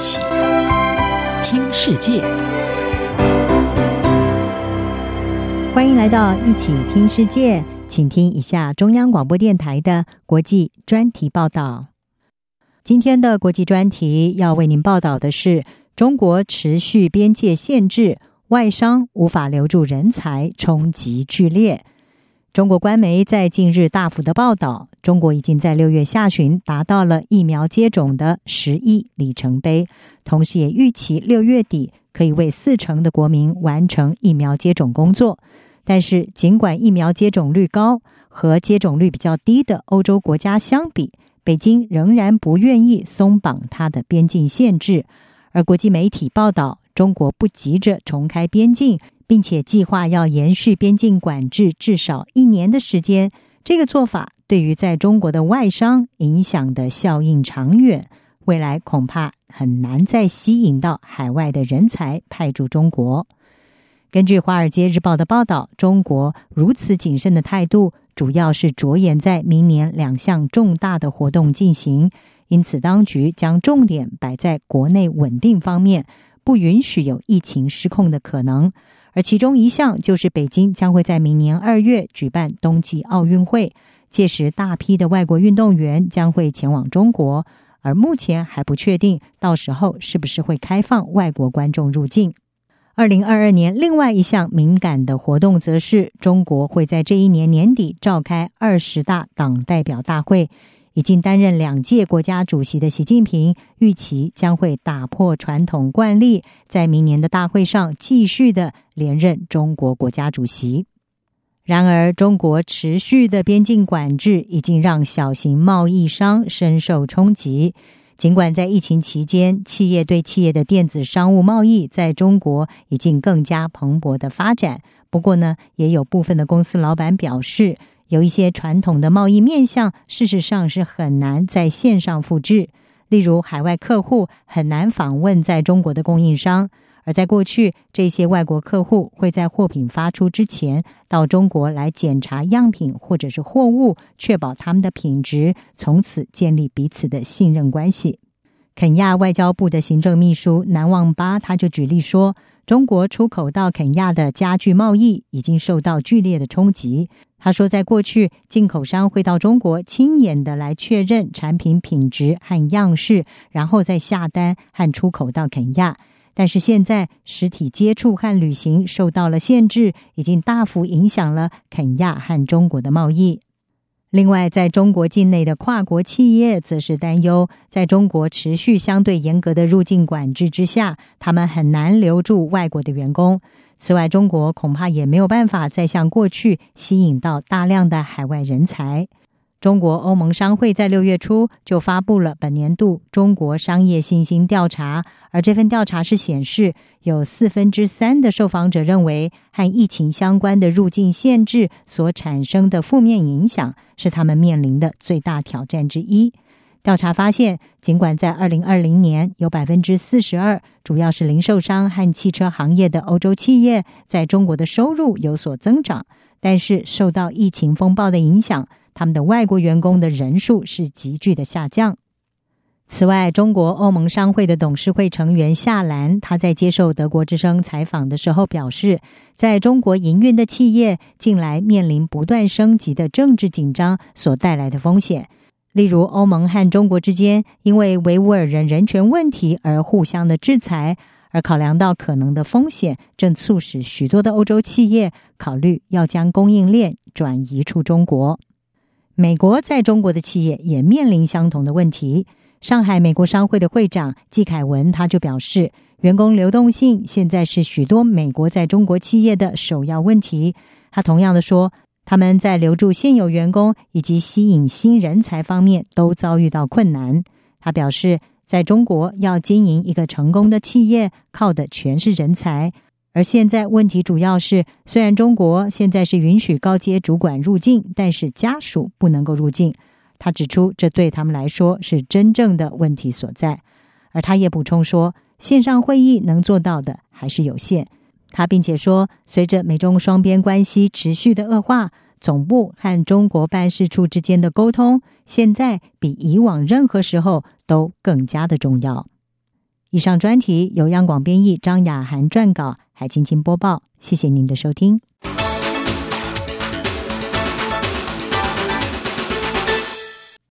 起听世界，欢迎来到一起听世界，请听一下中央广播电台的国际专题报道。今天的国际专题要为您报道的是：中国持续边界限制，外商无法留住人才，冲击剧烈。中国官媒在近日大幅的报道，中国已经在六月下旬达到了疫苗接种的十亿里程碑，同时也预期六月底可以为四成的国民完成疫苗接种工作。但是，尽管疫苗接种率高，和接种率比较低的欧洲国家相比，北京仍然不愿意松绑它的边境限制。而国际媒体报道，中国不急着重开边境。并且计划要延续边境管制至少一年的时间，这个做法对于在中国的外商影响的效应长远，未来恐怕很难再吸引到海外的人才派驻中国。根据《华尔街日报》的报道，中国如此谨慎的态度，主要是着眼在明年两项重大的活动进行，因此当局将重点摆在国内稳定方面，不允许有疫情失控的可能。而其中一项就是北京将会在明年二月举办冬季奥运会，届时大批的外国运动员将会前往中国，而目前还不确定到时候是不是会开放外国观众入境。二零二二年另外一项敏感的活动，则是中国会在这一年年底召开二十大党代表大会。已经担任两届国家主席的习近平预期将会打破传统惯例，在明年的大会上继续的连任中国国家主席。然而，中国持续的边境管制已经让小型贸易商深受冲击。尽管在疫情期间，企业对企业的电子商务贸易在中国已经更加蓬勃的发展，不过呢，也有部分的公司老板表示。有一些传统的贸易面向，事实上是很难在线上复制。例如，海外客户很难访问在中国的供应商，而在过去，这些外国客户会在货品发出之前到中国来检查样品或者是货物，确保他们的品质，从此建立彼此的信任关系。肯亚外交部的行政秘书南旺巴他就举例说，中国出口到肯亚的家具贸易已经受到剧烈的冲击。他说，在过去，进口商会到中国亲眼的来确认产品品质和样式，然后再下单和出口到肯亚。但是现在，实体接触和旅行受到了限制，已经大幅影响了肯亚和中国的贸易。另外，在中国境内的跨国企业则是担忧，在中国持续相对严格的入境管制之下，他们很难留住外国的员工。此外，中国恐怕也没有办法再像过去吸引到大量的海外人才。中国欧盟商会在六月初就发布了本年度中国商业信心调查，而这份调查是显示，有四分之三的受访者认为，和疫情相关的入境限制所产生的负面影响是他们面临的最大挑战之一。调查发现，尽管在二零二零年有百分之四十二，主要是零售商和汽车行业的欧洲企业在中国的收入有所增长，但是受到疫情风暴的影响，他们的外国员工的人数是急剧的下降。此外，中国欧盟商会的董事会成员夏兰他在接受德国之声采访的时候表示，在中国营运的企业近来面临不断升级的政治紧张所带来的风险。例如，欧盟和中国之间因为维吾尔人人权问题而互相的制裁，而考量到可能的风险，正促使许多的欧洲企业考虑要将供应链转移出中国。美国在中国的企业也面临相同的问题。上海美国商会的会长季凯文他就表示，员工流动性现在是许多美国在中国企业的首要问题。他同样的说。他们在留住现有员工以及吸引新人才方面都遭遇到困难。他表示，在中国要经营一个成功的企业，靠的全是人才。而现在问题主要是，虽然中国现在是允许高阶主管入境，但是家属不能够入境。他指出，这对他们来说是真正的问题所在。而他也补充说，线上会议能做到的还是有限。他并且说，随着美中双边关系持续的恶化，总部和中国办事处之间的沟通，现在比以往任何时候都更加的重要。以上专题由央广编译张雅涵撰稿，还静静播报。谢谢您的收听。